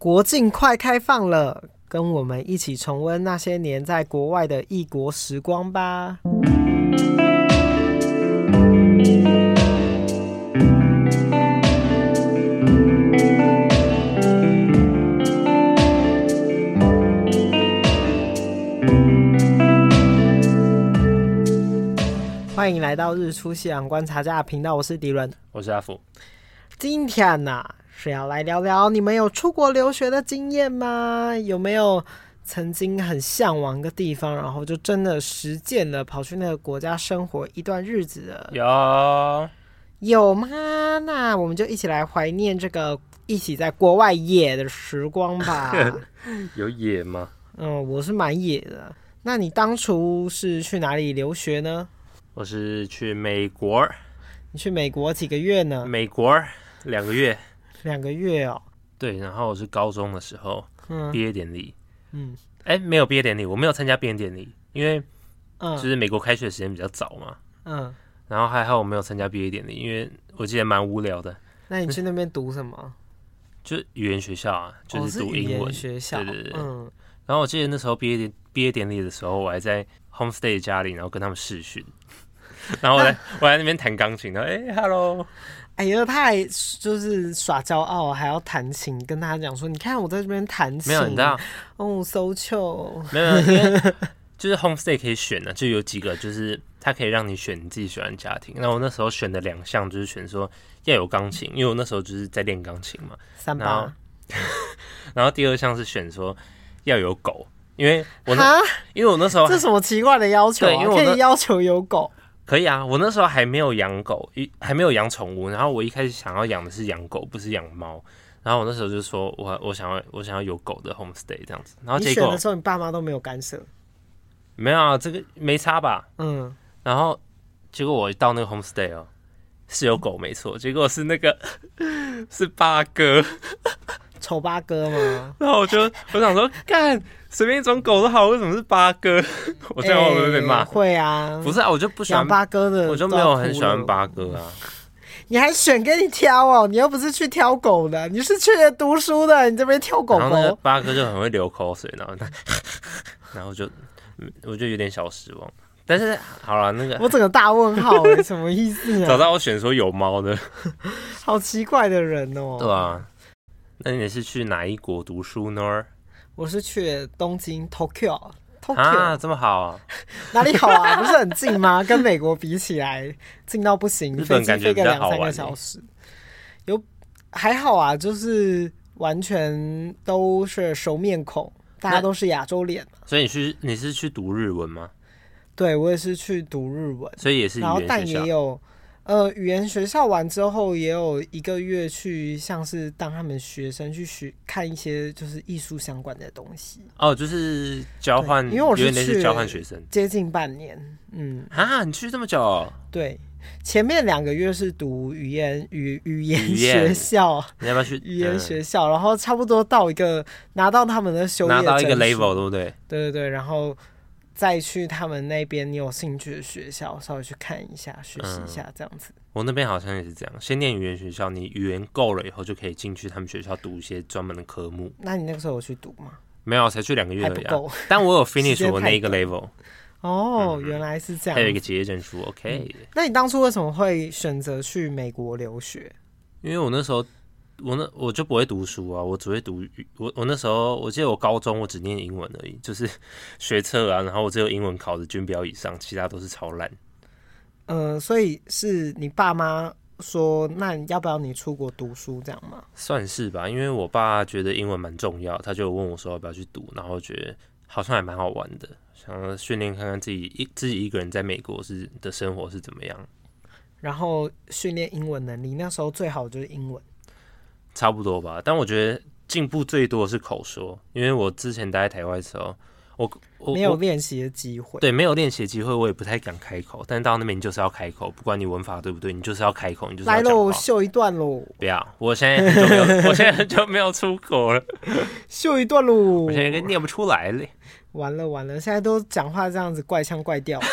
国境快开放了，跟我们一起重温那些年在国外的异国时光吧。欢迎来到日出夕阳观察家的频道，我是迪伦，我是阿福。今天呢、啊？是要来聊聊你们有出国留学的经验吗？有没有曾经很向往一个地方，然后就真的实践了，跑去那个国家生活一段日子的？有有吗？那我们就一起来怀念这个一起在国外野的时光吧。有野吗？嗯，我是蛮野的。那你当初是去哪里留学呢？我是去美国。你去美国几个月呢？美国两个月。两个月哦，对，然后我是高中的时候，嗯，毕业典礼，嗯，哎，没有毕业典礼，我没有参加毕业典礼，因为，嗯，就是美国开学的时间比较早嘛，嗯，然后还好我没有参加毕业典礼，因为我记得蛮无聊的。那你去那边读什么？就语言学校啊，就是读英文。学校，对对对，嗯。然后我记得那时候毕业典毕业典礼的时候，我还在 homestay 家里，然后跟他们视讯，然后我在我在那边弹钢琴，然后哎，hello。哎呀，他还就是耍骄傲，还要弹琴，跟他讲说：“你看我在这边弹琴。”没有，你知道？哦，so chill。没有，因为 就是 homestay 可以选的，就有几个，就是它可以让你选你自己喜欢的家庭。那我那时候选的两项就是选说要有钢琴，因为我那时候就是在练钢琴嘛。三八。然后，然后第二项是选说要有狗，因为我那因为我那时候这什么奇怪的要求啊？因为我可以要求有狗。可以啊，我那时候还没有养狗，一还没有养宠物。然后我一开始想要养的是养狗，不是养猫。然后我那时候就说我我想要我想要有狗的 homestay 这样子。然后结果你选的时候，你爸妈都没有干涉？没有啊，这个没差吧？嗯。然后结果我到那个 homestay 哦，是有狗没错。结果是那个 是八哥，丑八哥吗？然后我就我想说干。随便一种狗都好，为什么是八哥？我这样会不会被骂？会啊，不是啊，我就不喜欢八哥的，我就没有很喜欢八哥啊。你还选给你挑哦？你又不是去挑狗的，你是去读书的，你这边挑狗狗。然后八哥就很会流口水，然后他，然后就，我就有点小失望。但是好了，那个我整个大问号哎，什么意思啊？找到我选说有猫的，好奇怪的人哦。对啊，那你是去哪一国读书呢？我是去东京 Tokyo Tokyo 啊，这么好啊？哪里好啊？不是很近吗？跟美国比起来，近到不行，飞机飞个两三个小时。有还好啊，就是完全都是熟面孔，大家都是亚洲脸。所以你去你是去读日文吗？对，我也是去读日文，所以也是，然后但也有。呃，语言学校完之后，也有一个月去，像是当他们学生去学看一些就是艺术相关的东西。哦，就是交换，因为我是去交换学生，接近半年。嗯啊，你去这么久哦？对，前面两个月是读语言语语言学校，你要不要去语言学校？然后差不多到一个拿到他们的修业拿到一个 level，对不对？对对对，然后。再去他们那边你有兴趣的学校，稍微去看一下，学习一下这样子。嗯，我那边好像也是这样，先念语言学校，你语言够了以后就可以进去他们学校读一些专门的科目。那你那个时候有去读吗？没有，才去两个月而已。但我有 finish 我 那一个 level。哦，嗯，原来是这样。还有一个结业证书，OK。嗯，那你当初为什么会选择去美国留学？因为我那时候。我那我就不会读书啊，我只会读语。我我那时候我记得我高中我只念英文而已，就是 学测啊，然后我只有英文考的均标以上，其他都是超烂。呃，所以是你爸妈说，那要不要你出国读书这样吗？算是吧，因为我爸觉得英文蛮重要，他就问我说要不要去读，然后觉得好像还蛮好玩的，想要训练看看自己一自己一个人在美国是的生活是怎么样，然后训练英文能力。那时候最好就是英文。差不多吧，但我觉得进步最多的是口说，因为我之前待在台湾的时候，我我没有练习的机会，对，没有练习的机会，我也不太敢开口。但到那边你就是要开口，不管你文法对不对，你就是要开口，你就是。来喽，秀一段喽！不要，我现在很久没有，我现在很久没有出口了，秀一段喽！我现在念不出来了，完了完了，现在都讲话这样子怪腔怪调。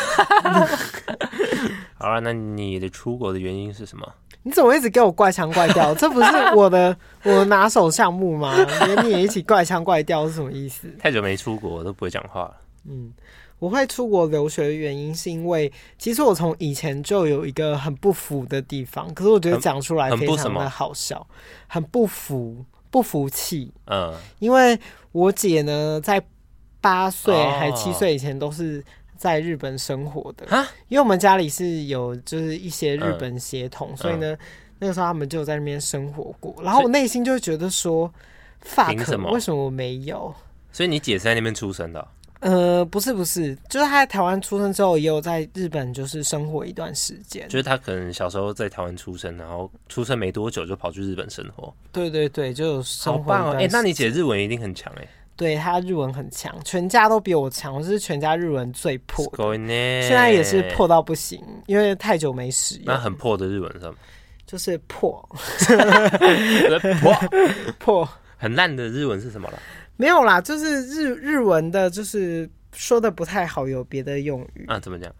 好了，那你的出国的原因是什么？你怎么一直给我怪腔怪调？这不是我的 我的拿手项目吗？连你也一起怪腔怪调是什么意思？太久没出国我都不会讲话了。嗯，我会出国留学的原因是因为，其实我从以前就有一个很不服的地方，可是我觉得讲出来非常的好笑，很不服，不服气。嗯，因为我姐呢，在八岁还七岁以前都是。在日本生活的，因为我们家里是有就是一些日本血统，嗯、所以呢，嗯、那个时候他们就在那边生活过。然后我内心就会觉得说，fuck，为什么我没有？所以你姐是在那边出生的喔？呃，不是不是，就是她在台湾出生之后，也有在日本就是生活一段时间。就是她可能小时候在台湾出生，然后出生没多久就跑去日本生活。对对对，就有生活。哎、欸，那你姐日文一定很强哎、欸。对，他日文很强，全家都比我强，我是全家日文最破的，现在也是破到不行，因为太久没使用。那很破的日文是什么？就是破，破破。很烂的日文是什么了？没有啦，就是日日文的，就是说的不太好，有别的用语啊？怎么讲？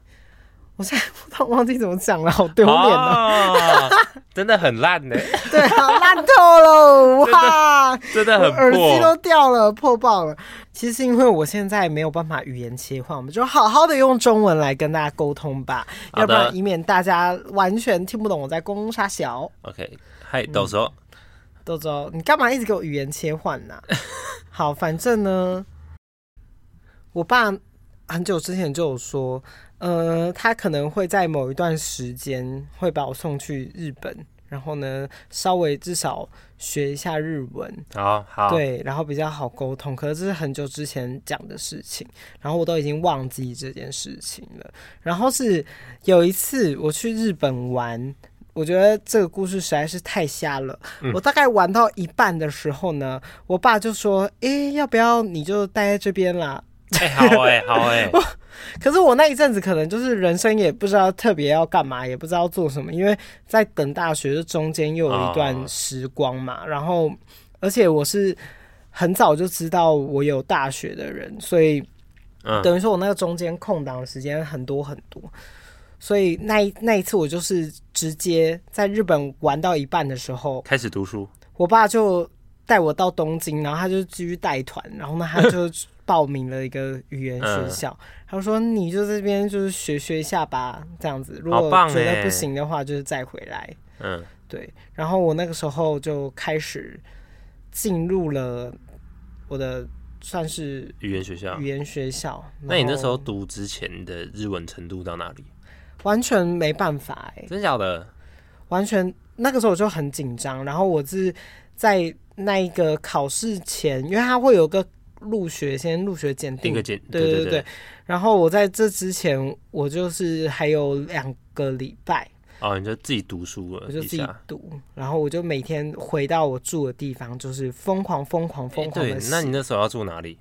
我现在 忘记怎么讲了，好丢脸哦！真的很烂呢，对，好烂透了，哇，真的很破，耳机都掉了，破爆了。其实因为我现在没有办法语言切换，我们就好好的用中文来跟大家沟通吧，要不然以免大家完全听不懂我在攻杀小。OK，嗨，豆豆，豆豆，你干嘛一直给我语言切换呢？好，反正呢，我爸很久之前就有说。呃，他可能会在某一段时间会把我送去日本，然后呢，稍微至少学一下日文。好，好，对，然后比较好沟通。可是这是很久之前讲的事情，然后我都已经忘记这件事情了。然后是有一次我去日本玩，我觉得这个故事实在是太瞎了。嗯、我大概玩到一半的时候呢，我爸就说：“诶，要不要你就待在这边啦？” 哎、欸，好哎、欸，好哎、欸。可是我那一阵子可能就是人生也不知道特别要干嘛，也不知道做什么，因为在等大学的中间又有一段时光嘛。然后，而且我是很早就知道我有大学的人，所以等于说我那个中间空档的时间很多很多。所以那一那一次我就是直接在日本玩到一半的时候开始读书，我爸就带我到东京，然后他就继续带团，然后呢他就。报名了一个语言学校，嗯、他说：“你就这边就是学学一下吧，这样子。如果觉得不行的话，就是再回来。”嗯，对。然后我那个时候就开始进入了我的算是语言学校。语言学校。那你那时候读之前的日文程度到哪里？完全没办法哎、欸，真假的？完全那个时候我就很紧张。然后我是在那一个考试前，因为他会有个。入学先入学检定，对对对对对。然后我在这之前，我就是还有两个礼拜哦，你就自己读书了，我就自己读。然后我就每天回到我住的地方，就是疯狂疯狂疯狂的。那你那时候要住哪里？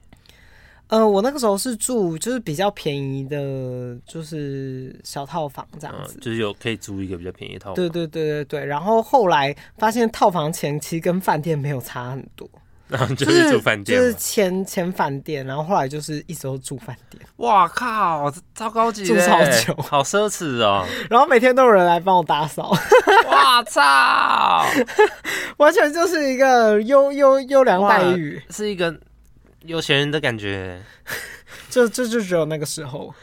呃，我那个时候是住就是比较便宜的，就是小套房这样子，就是有可以租一个比较便宜的套房。对对对对对。然后后来发现套房钱其实跟饭店没有差很多。然后就是住饭店，就是前前饭店，然后后来就是一直都住饭店。哇靠，超高级，住超久，好奢侈哦。然后每天都有人来帮我打扫。哇操，完全就是一个优优优良待遇，是一个有钱人的感觉。这这就只有那个时候，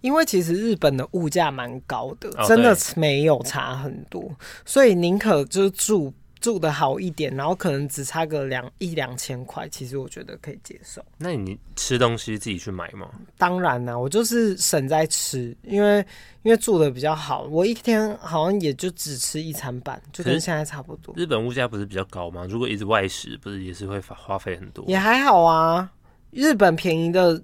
因为其实日本的物价蛮高的，真的没有差很多，所以宁可就是住。住的好一点，然后可能只差个两一两千块，其实我觉得可以接受。那你吃东西自己去买吗？当然啦，我就是省在吃，因为因为住的比较好，我一天好像也就只吃一餐半，就跟现在差不多。日本物价不是比较高吗？如果一直外食，不是也是会花花费很多？也还好啊，日本便宜的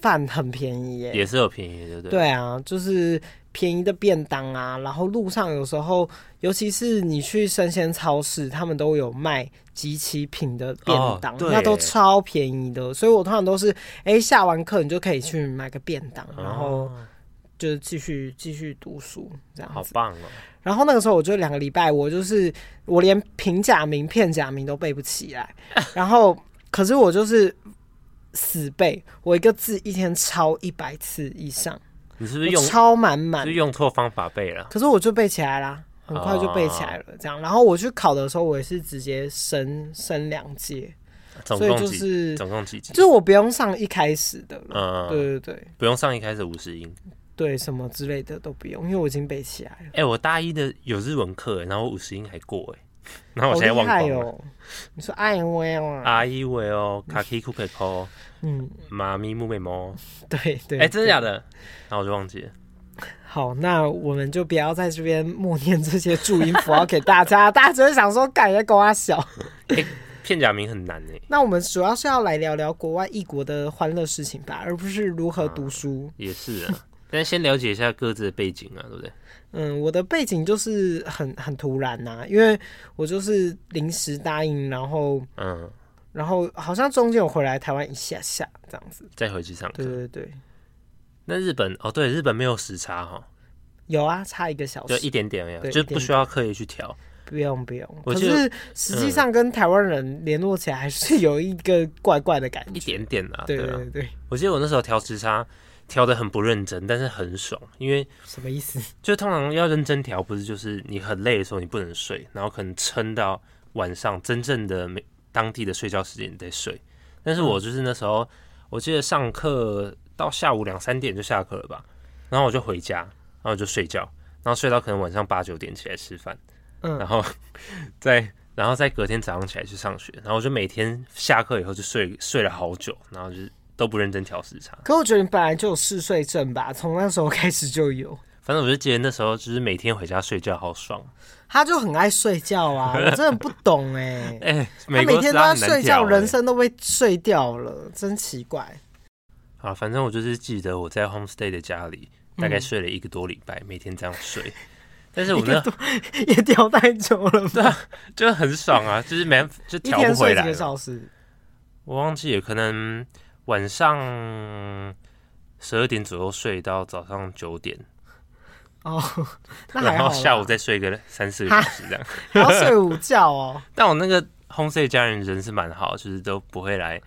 饭很便宜耶，也是有便宜的，对。对啊，就是。便宜的便当啊，然后路上有时候，尤其是你去生鲜超市，他们都有卖即期品的便当，哦、那都超便宜的。所以我通常都是，哎、欸，下完课你就可以去买个便当，然后就继续继续读书，这样子。好棒哦！然后那个时候，我就两个礼拜，我就是我连平假名、片假名都背不起来，然后可是我就是死背，我一个字一天抄一百次以上。你是不是用超满满？是用错方法背了？可是我就背起来啦，很快就背起来了。这样，哦、然后我去考的时候，我也是直接升升两届，总共就是总共几级？就是我不用上一开始的了。嗯，对对对，不用上一开始五十音，对，什么之类的都不用，因为我已经背起来了。哎、欸，我大一的有日文课，然后五十音还过哎。然后我现在忘光了。哦、你说阿因威哦，阿伊威哦，卡基库佩科，嗯，妈咪木美猫，对对，哎，真的假的？然后我就忘记了。好，那我们就不要在这边默念这些注音符号给大家，大家只会想说，感觉狗啊小。哎，片假名很难哎。那我们主要是要来聊聊国外异国的欢乐事情吧，而不是如何读书。啊、也是啊，但先了解一下各自的背景啊，对不对？嗯，我的背景就是很很突然呐、啊，因为我就是临时答应，然后嗯，然后好像中间有回来台湾一下下这样子，再回去上课。对对对。那日本哦，对，日本没有时差哈、哦。有啊，差一个小时，就一点点没有，就不需要刻意去调。不用不用，可是实际上跟台湾人联络起来还是有一个怪怪的感觉，一点点啊。对对对，对，我记得我那时候调时差。调的很不认真，但是很爽，因为什么意思？就通常要认真调，不是就是你很累的时候你不能睡，然后可能撑到晚上真正的每当地的睡觉时间你得睡。但是我就是那时候，我记得上课到下午两三点就下课了吧，然后我就回家，然后就睡觉，然后睡到可能晚上八九点起来吃饭，嗯，然后 再然后再隔天早上起来去上学，然后我就每天下课以后就睡睡了好久，然后就是。都不认真调时差，可我觉得你本来就有嗜睡症吧？从那时候开始就有。反正我就记得那时候就是每天回家睡觉好爽。他就很爱睡觉啊，我真的不懂 哎、欸。哎、欸，他每天都在睡觉，人生都被睡掉了，真奇怪。啊，反正我就是记得我在 homestay 的家里大概睡了一个多礼拜，嗯、每天这样睡。但是我那也调太久了，对啊，就很爽啊，就是没就调不回来。一天睡几个小时？我忘记了，可能。晚上十二点左右睡到早上九点哦，然后下午再睡个三四个小时这样，然后睡午觉哦。但我那个 homestay 家人人是蛮好，就是都不会来，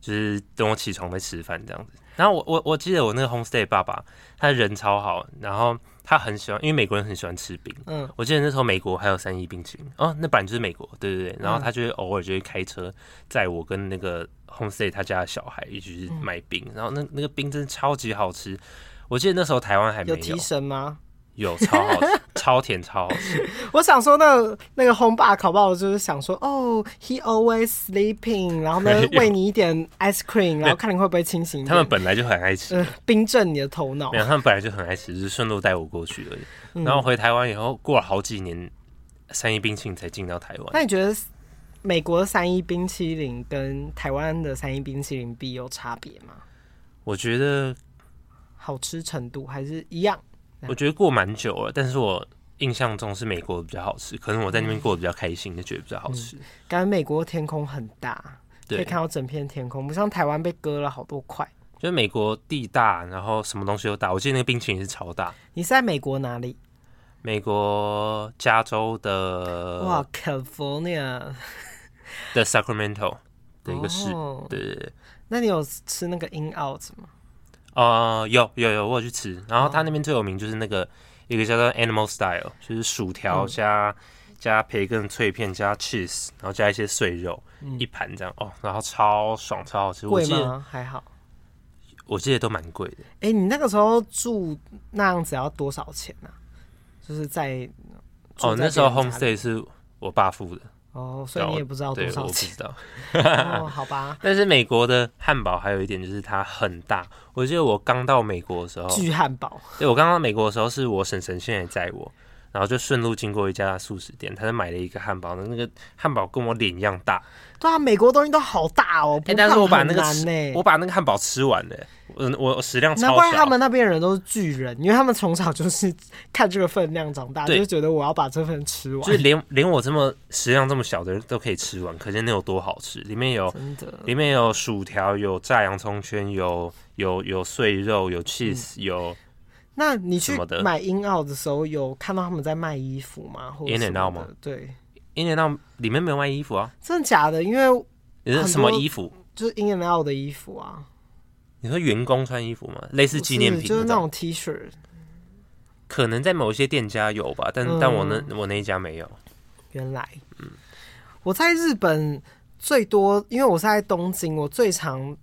就是等我起床再吃饭这样子。然后我我我记得我那个 homestay 爸爸，他人超好，然后他很喜欢，因为美国人很喜欢吃冰。嗯，我记得那时候美国还有三一冰淇淋哦，那本来就是美国，对对对。然后他就会偶尔就会开车载我跟那个。Homestay 他家的小孩一起去买冰，嗯、然后那那个冰真的超级好吃。我记得那时候台湾还没有。有提神吗？有，超好吃，超甜，超好吃。我想说，那个那个轰爸烤爆，就是想说，哦，He always sleeping，然后呢，喂你一点 ice cream，然后看你会不会清醒。他们本来就很爱吃，呃、冰镇你的头脑。没有，他们本来就很爱吃，就是顺路带我过去而已。嗯、然后回台湾以后，过了好几年，三一冰淇淋才进到台湾。那你觉得？美国的三一冰淇淋跟台湾的三一冰淇淋比有差别吗？我觉得好吃程度还是一样。我觉得过蛮久了，但是我印象中是美国的比较好吃，可能我在那边过得比较开心，就觉得比较好吃。嗯、感觉美国的天空很大，可以看到整片天空，不像台湾被割了好多块。就是美国地大，然后什么东西都大。我记得那个冰淇淋是超大。你是在美国哪里？美国加州的哇，California 的 Sacramento 的一个市，哦、对对对。那你有吃那个 In-N-Out 吗？哦、呃，有有有，我有去吃。然后他那边最有名就是那个、哦、一个叫做 Animal Style，就是薯条加、嗯、加培根脆片加 cheese，然后加一些碎肉，嗯、一盘这样哦，然后超爽超好吃。贵吗？还好。我记得都蛮贵的。哎、欸，你那个时候住那样子要多少钱呢、啊？就是在，在哦，那时候 homestay 是我爸付的哦，所以你也不知道多少钱，我不知道。哦，好吧。但是美国的汉堡还有一点就是它很大。我记得我刚到美国的时候，巨汉堡。对，我刚到美国的时候是我婶婶现在载我，然后就顺路经过一家素食店，他就买了一个汉堡，那个汉堡跟我脸一样大。对啊，美国东西都好大哦，不但是我把那个我把那个汉堡吃完了。我我食量超小，难怪他们那边人都是巨人，因为他们从小就是看这个分量长大，对就觉得我要把这份吃完。就是连连我这么食量这么小的人都可以吃完，可见那有多好吃。里面有里面有薯条，有炸洋葱圈，有有有碎肉，有 cheese，、嗯、有。那你去买 In-N-Out 的时候，有看到他们在卖衣服吗？或 In-N-Out 吗？对，In and Out 里面没有卖衣服啊？真的假的？因为你是什么衣服？就是 In and Out 的衣服啊。你说员工穿衣服吗？类似纪念品，就是那种 T 恤。可能在某一些店家有吧，但、嗯、但我那我那一家没有。原来，嗯，我在日本最多，因为我是在东京，我最常，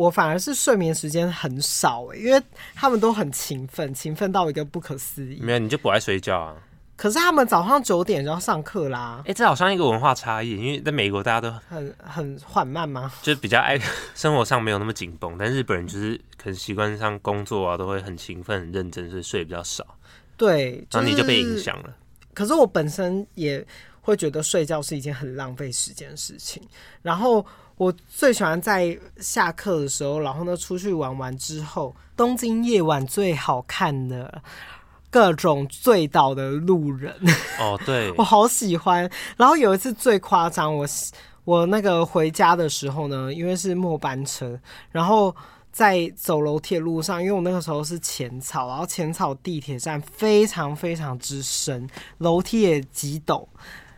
我反而是睡眠时间很少哎，因为他们都很勤奋，勤奋到一个不可思议。没有，你就不爱睡觉啊？可是他们早上九点就要上课啦。哎、欸，这好像一个文化差异，因为在美国大家都很很缓慢吗？就是比较爱 生活上没有那么紧绷，但日本人就是可能习惯上工作啊，都会很勤奋、很认真，所以睡比较少。对，然后你就被影响了。可是我本身也会觉得睡觉是一件很浪费时间的事情。然后我最喜欢在下课的时候，然后呢出去玩完之后，东京夜晚最好看的各种醉倒的路人。哦，对，我好喜欢。然后有一次最夸张，我我那个回家的时候呢，因为是末班车，然后。在走楼梯的路上，因为我那个时候是浅草，然后浅草地铁站非常非常之深，楼梯也极陡，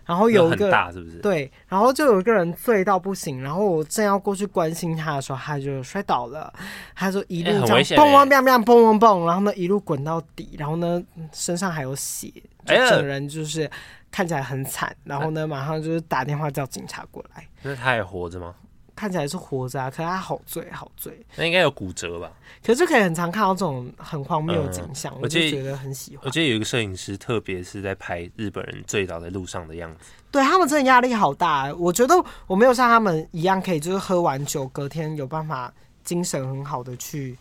然后有一个是不是？对，然后就有一个人醉到不行，然后我正要过去关心他的时候，他就摔倒了，他说一路这样砰砰砰砰砰砰砰，然后呢一路滚到底，然后呢身上还有血，就整人就是看起来很惨，然后呢马上就是打电话叫警察过来。那他还活着吗？看起来是活着啊，可是他好醉好醉，那应该有骨折吧？可是就可以很常看到这种很荒谬的景象，嗯，我就觉得很喜欢。我记得有一个摄影师，特别是在拍日本人醉倒在路上的样子。对，他们真的压力好大，我觉得我没有像他们一样可以，就是喝完酒隔天有办法精神很好的去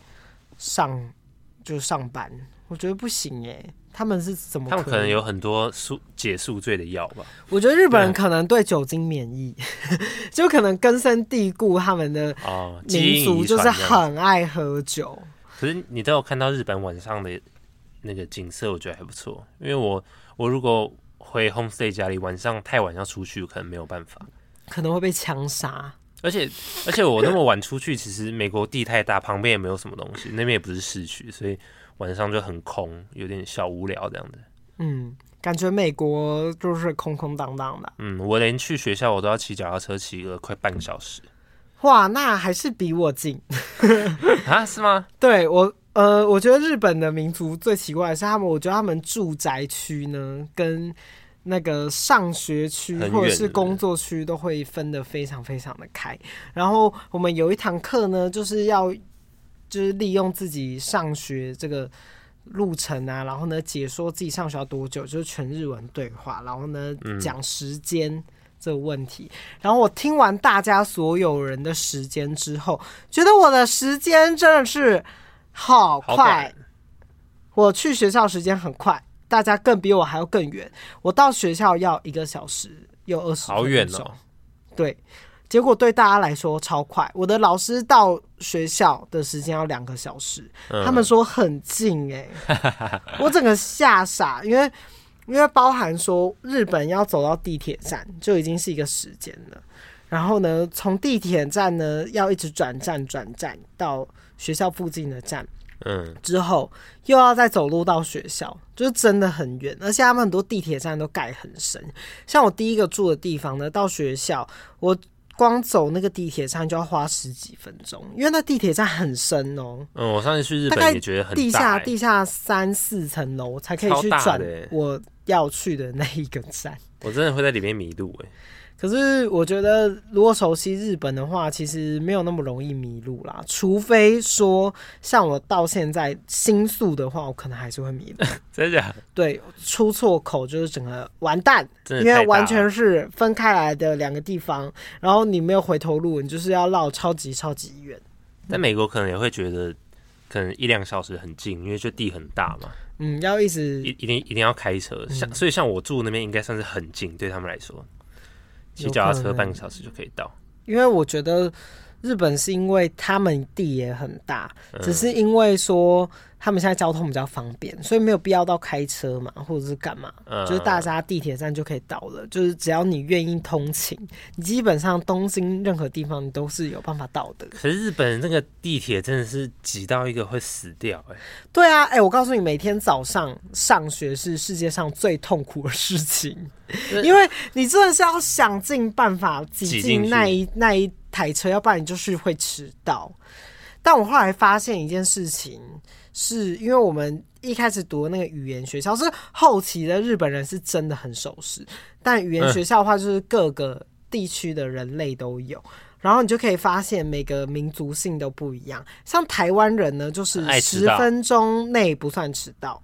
上就是上班，我觉得不行耶。他们是怎么？他们可能有很多宿解宿醉的药吧。我觉得日本人可能对酒精免疫，就可能根深蒂固，他们的民族就是很爱喝酒。可是你都有看到日本晚上的那个景色，我觉得还不错。因为我我如果回 homestay 家里，晚上太晚要出去，可能没有办法，可能会被枪杀。而且而且我那么晚出去，其实美国地太大，旁边也没有什么东西，那边也不是市区，所以。晚上就很空，有点小无聊这样子。嗯，感觉美国就是空空荡荡的。嗯，我连去学校我都要骑脚踏车骑个快半个小时。哇，那还是比我近 啊？是吗？对我，呃，我觉得日本的民族最奇怪的是他们，我觉得他们住宅区呢，跟那个上学区或者是工作区都会分得非常非常的开。然后我们有一堂课呢，就是要。就是利用自己上学这个路程啊，然后呢，解说自己上学要多久，就是全日文对话，然后呢讲时间这个问题。然后我听完大家所有人的时间之后，觉得我的时间真的是好快。我去学校时间很快，大家更比我还要更远。我到学校要一个小时又二十，好远哦。对。结果对大家来说超快，我的老师到学校的时间要两个小时，嗯，他们说很近哎，欸，我整个吓傻，因为因为包含说日本要走到地铁站就已经是一个时间了，然后呢，从地铁站呢要一直转站转站到学校附近的站，嗯，之后又要再走路到学校，就是真的很远，而且他们很多地铁站都盖很深，像我第一个住的地方呢，到学校我。光走那个地铁站就要花十几分钟，因为那地铁站很深哦、喔。嗯，我上次去日本也觉得很大、欸、地下地下三四层楼才可以去转我要去的那一个站。我真的会在里面迷路哎、欸。可是我觉得，如果熟悉日本的话，其实没有那么容易迷路啦。除非说像我到现在新宿的话，我可能还是会迷路。真的？对，出错口就是整个完蛋，因为完全是分开来的两个地方，然后你没有回头路，你就是要绕超级超级远。在美国可能也会觉得，可能一两小时很近，因为就地很大嘛。嗯，要一直一一定一定要开车，像、嗯、所以像我住那边应该算是很近，对他们来说。骑脚踏车半个小时就可以到，因为我觉得日本是因为他们地也很大，只是因为说他们现在交通比较方便，所以没有必要到开车嘛，或者是干嘛，就是大家地铁站就可以到了，就是只要你愿意通勤，你基本上东京任何地方你都是有办法到的。可是日本那个地铁真的是挤到一个会死掉哎、欸。对啊，哎、欸，我告诉你，每天早上上学是世界上最痛苦的事情。因为你真的是要想尽办法挤进那一那一台车，要不然你就是会迟到。但我后来发现一件事情，是因为我们一开始读的那个语言学校，是后期的日本人是真的很守时，但语言学校的话，就是各个地区的人类都有。嗯然后你就可以发现每个民族性都不一样，像台湾人呢，就是十分钟内不算迟到。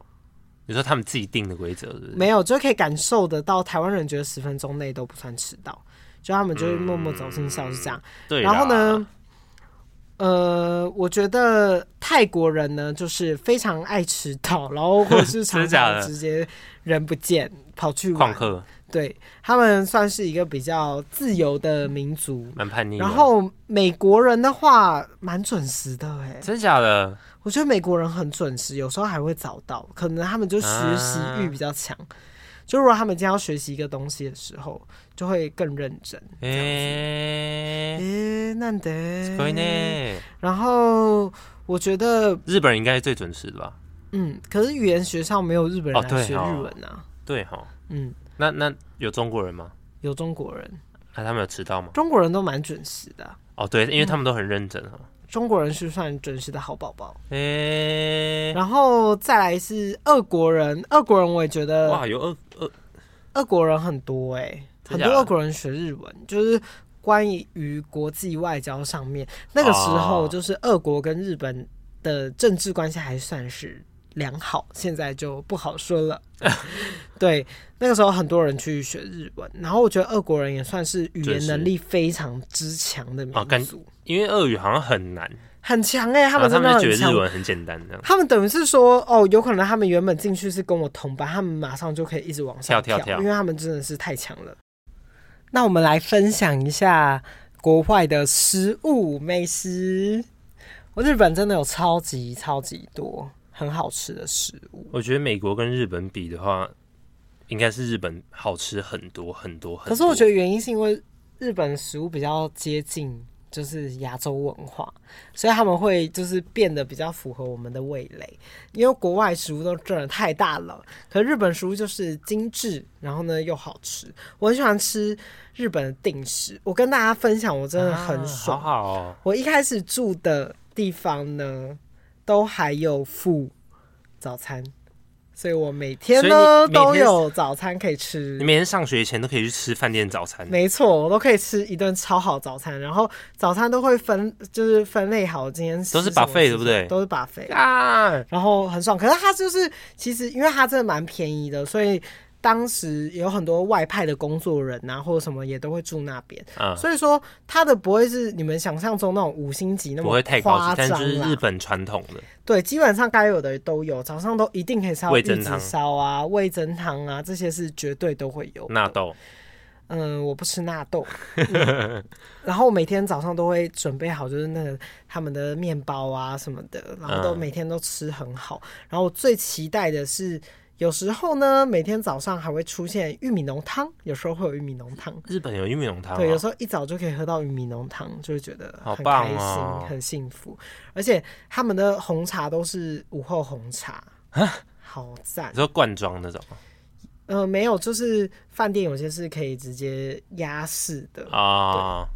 你说他们自己定的规则？没有，就可以感受得到台湾人觉得十分钟内都不算迟到，就他们就会默默走进校是这样。对。然后呢，呃，我觉得泰国人呢就是非常爱迟到，然后或者是 常常直接人不见跑去旷课。对，他们算是一个比较自由的民族，蛮叛逆。然后美国人的话，蛮准时的，哎，真假的？我觉得美国人很准时，有时候还会早到，可能他们就学习欲比较强。啊、就如果他们今天要学习一个东西的时候，就会更认真。哎哎，难得，可以呢。然后我觉得日本人应该是最准时的吧？嗯，可是语言学校没有日本人来学日文啊。对哈、哦，嗯。那那有中国人吗？有中国人，那、啊、他们有迟到吗？中国人都蛮准时的。哦，对，因为他们都很认真哈、嗯。中国人是算准时的好宝宝。诶、欸，然后再来是俄国人，俄国人我也觉得哇，有俄俄俄国人很多哎、欸，很多俄国人学日文，就是关于国际外交上面，那个时候就是俄国跟日本的政治关系还算是良好，现在就不好说了。对，那个时候很多人去学日文，然后我觉得俄国人也算是语言能力非常之强的民族，因为俄语好像很难，很强哎、欸，他们真的很强，他们觉得日文很简单。他们等于是说，哦，有可能他们原本进去是跟我同班，他们马上就可以一直往上跳，跳，跳，因为他们真的是太强了。那我们来分享一下国外的食物美食，我日本真的有超级超级多。很好吃的食物，我觉得美国跟日本比的话，应该是日本好吃很多很多很多。可是我觉得原因是因为日本食物比较接近就是亚洲文化，所以他们会就是变得比较符合我们的味蕾。因为国外食物都真的太大了，可日本食物就是精致，然后呢又好吃。我很喜欢吃日本的定食，我跟大家分享，我真的很爽。啊，好好哦。我一开始住的地方呢，都还有附早餐，所以我每天呢都有早餐可以吃。你每天上学前都可以去吃饭店早餐，没错，我都可以吃一顿超好早餐。然后早餐都会分，就是分类好，今天都是 buffet 对不对？都是 buffet 啊，然后很爽。可是它就是其实因为它真的蛮便宜的，所以。当时有很多外派的工作人呐、啊，或者什么也都会住那边，嗯，所以说他的不会是你们想象中那种五星级那么不会太夸张，但就是日本传统的。对，基本上该有的都有，早上都一定可以烧玉子烧啊、味噌汤啊，这些是绝对都会有。纳豆，嗯，我不吃纳豆、嗯。然后每天早上都会准备好，就是那个他们的面包啊什么的，然后都每天都吃很好。嗯、然后我最期待的是。有时候呢，每天早上还会出现玉米浓汤，有时候会有玉米浓汤。日本有玉米浓汤，对，有时候一早就可以喝到玉米浓汤，就会觉得很开心、哦、很幸福。而且他们的红茶都是午后红茶，好赞！你说罐装那种？呃，没有，就是饭店有些是可以直接压式的啊。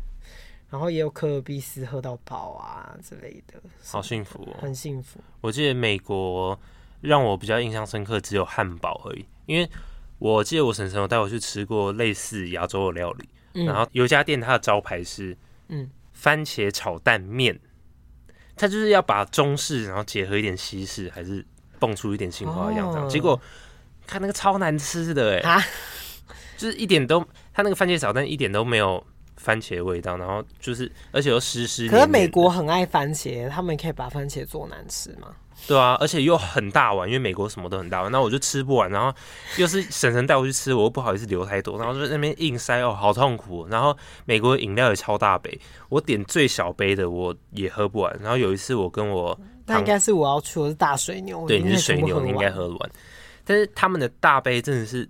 然后也有可尔必思喝到饱啊之类的，好幸福哦，很幸福。我记得美国。让我比较印象深刻只有汉堡而已，因为我记得我婶婶有带我去吃过类似亚洲的料理，嗯，然后有一家店它的招牌是嗯番茄炒蛋面，它就是要把中式然后结合一点西式，还是蹦出一点新花样这样，哦，结果看那个超难吃的哎，啊，就是一点都它那个番茄炒蛋一点都没有番茄味道，然后就是而且又湿湿。可是美国很爱番茄，他们可以把番茄做难吃吗？对啊，而且又很大碗，因为美国什么都很大碗，那我就吃不完。然后又是婶婶带我去吃，我又不好意思留太多，然后就在那边硬塞哦，好痛苦。然后美国饮料也超大杯，我点最小杯的我也喝不完。然后有一次我跟我，那应该是我要去，我是大水牛，对，你是水牛，你应该喝完。但是他们的大杯真的是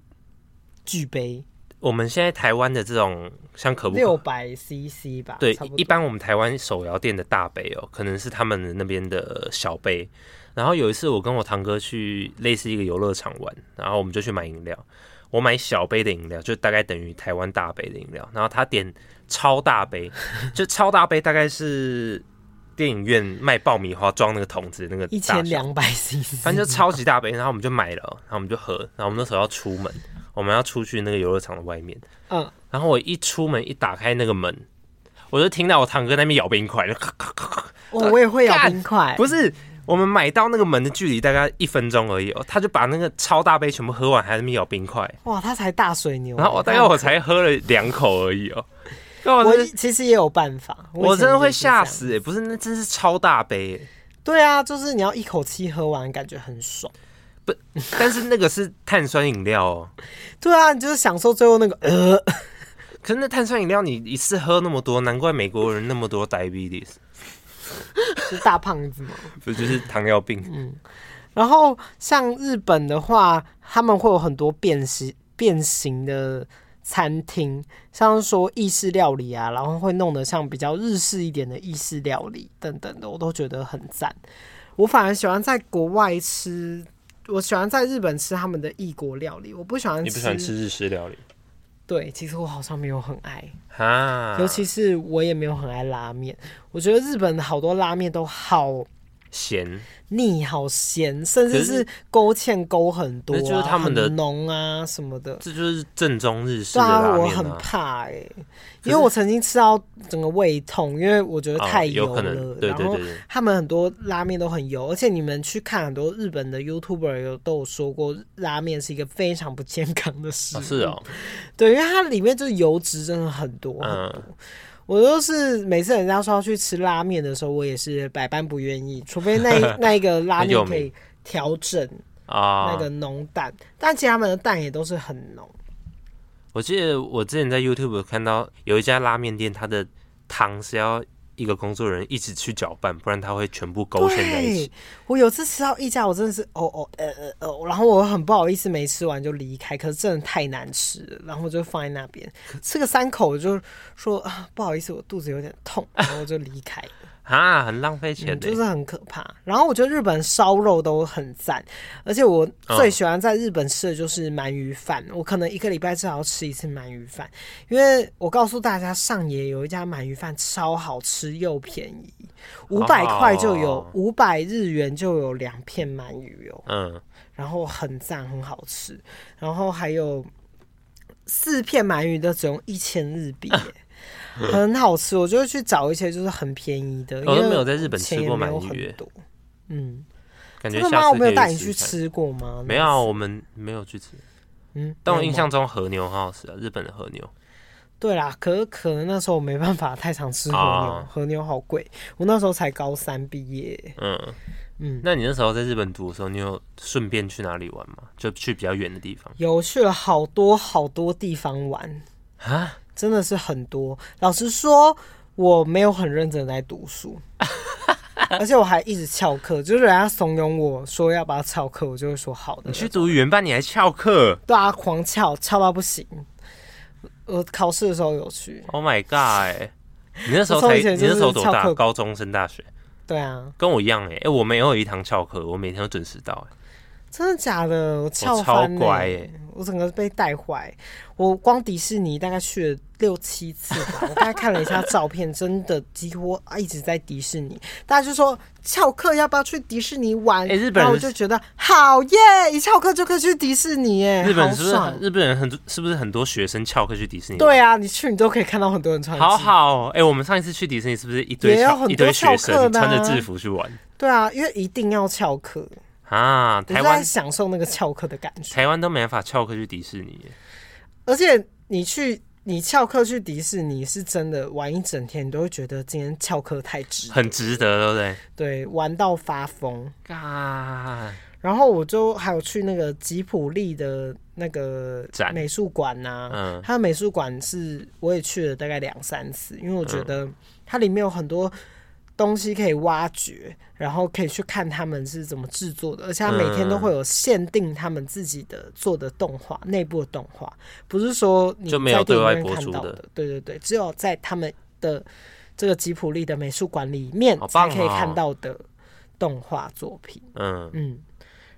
巨杯。我们现在台湾的这种像可不六百 CC 吧？对，一般我们台湾手摇店的大杯哦，可能是他们那边的小杯。然后有一次，我跟我堂哥去类似一个游乐场玩，然后我们就去买饮料。我买小杯的饮料，就大概等于台湾大杯的饮料。然后他点超大杯，就超大杯大概是电影院卖爆米花装那个桶子那个一千两百 cc，反正就超级大杯，然后我们就买了，然后我们就喝，然后我们那时候要出门，我们要出去那个游乐场的外面，嗯，然后我一出门一打开那个门，我就听到我堂哥那边咬冰块，就咔咔咔，我我也会咬冰块，不是，我们买到那个门的距离大概一分钟而已哦，他就把那个超大杯全部喝完，还在那边咬冰块，哇，他才大水牛，然后我大概我才喝了两口而已哦。我其实也有办法，我真的会吓死哎、欸！不是，那真是超大杯、欸。对啊，就是你要一口气喝完，感觉很爽。不，但是那个是碳酸饮料哦。对啊，你就是享受最后那个呃。可是那碳酸饮料，你一次喝那么多，难怪美国人那么多 diabetes，是大胖子吗？不就是糖尿病？嗯。然后像日本的话，他们会有很多变形变形的。餐厅像是说意式料理啊，然后会弄得像比较日式一点的意式料理等等的，我都觉得很赞。我反而喜欢在国外吃，我喜欢在日本吃他们的异国料理，我不喜欢吃。你不喜欢吃日式料理？对，其实我好像没有很爱啊，尤其是我也没有很爱拉面。我觉得日本好多拉面都好。咸腻好咸，甚至是勾芡勾很多、啊，那就是他们的浓啊什么的。这就是正宗日式的拉面、啊、我很怕哎、欸，因为我曾经吃到整个胃痛，因为我觉得太油了。哦、对对对，然后他们很多拉面都很油，而且你们去看很多日本的 YouTuber 有都有说过，拉面是一个非常不健康的食物。哦是哦，对，因为它里面就是油脂真的很多很多。嗯我都是每次人家说要去吃拉面的时候，我也是百般不愿意，除非那 那一个拉面可以调整啊那个浓淡，但其实他们的蛋也都是很浓。我记得我之前在 YouTube 看到有一家拉面店，它的汤是要。一个工作人员一起去搅拌，不然他会全部勾芡在一起。我有次吃到一家，我真的是哦哦呃呃呃，然后我很不好意思没吃完就离开，可是真的太难吃了，然后就放在那边吃个三口，就说啊不好意思，我肚子有点痛，然后我就离开了。啊，很浪费钱、嗯，就是很可怕。然后我觉得日本烧肉都很赞，而且我最喜欢在日本吃的就是鳗鱼饭。我可能一个礼拜至少要吃一次鳗鱼饭，因为我告诉大家，上野有一家鳗鱼饭超好吃又便宜，五百块就有五百日元就有两片鳗鱼哦。嗯，然后很赞，很好吃。然后还有四片鳗鱼都只用一千日币耶。很好吃，我就会去找一些就是很便宜的。我都没有在日本吃过鳗鱼。嗯，感觉真的吗？我没有带你去吃过吗？没有，我们没有去吃。嗯，但我印象中和牛很好吃啊，日本的和牛。对啦，可是可能那时候我没办法太常吃和牛，和牛好贵。我那时候才高三毕业。嗯嗯，那你那时候在日本读的时候，你有顺便去哪里玩吗？就去比较远的地方？有去了好多好多地方玩啊。真的是很多。老实说，我没有很认真在读书，而且我还一直翘课。就是人家怂恿我说要不要翘课，我就会说好的。你去读语言班，你还翘课？对啊，狂翘，翘到不行。我考试的时候有去。Oh my god！哎，你那时候才，你那时候多大？高中升大学？对啊，跟我一样哎。哎，我没有一堂翘课，我每天都准时到。哎，真的假的？我翘翻哎。我整个被带坏，我光迪士尼大概去了六七次吧。我大概看了一下照片，真的几乎一直在迪士尼。大家就说翘课要不要去迪士尼玩？哎、欸，日本人我就觉得好耶，一翘课就可以去迪士尼哎。日本是不是日本人很多？是不是很多学生翘课去迪士尼？对啊，你去你都可以看到很多人穿。好好哎、欸，我们上一次去迪士尼是不是一堆一堆学生穿着制服去玩？对啊，因为一定要翘课。啊，台湾享受那个翘课的感觉。台湾都没法翘课去迪士尼，而且你去你翘课去迪士尼是真的玩一整天，你都会觉得今天翘课太值得，很值得，对不对？对，玩到发疯啊！然后我就还有去那个吉普力的那个美术馆呐，嗯，它的美术馆是我也去了大概两三次，因为我觉得它里面有很多。东西可以挖掘，然后可以去看他们是怎么制作的，而且他每天都会有限定他们自己的做的动画，内部的动画，不是说你在电影院看到的，对对对，只有在他们的这个吉普力的美术馆里面才可以看到的动画作品。嗯。嗯，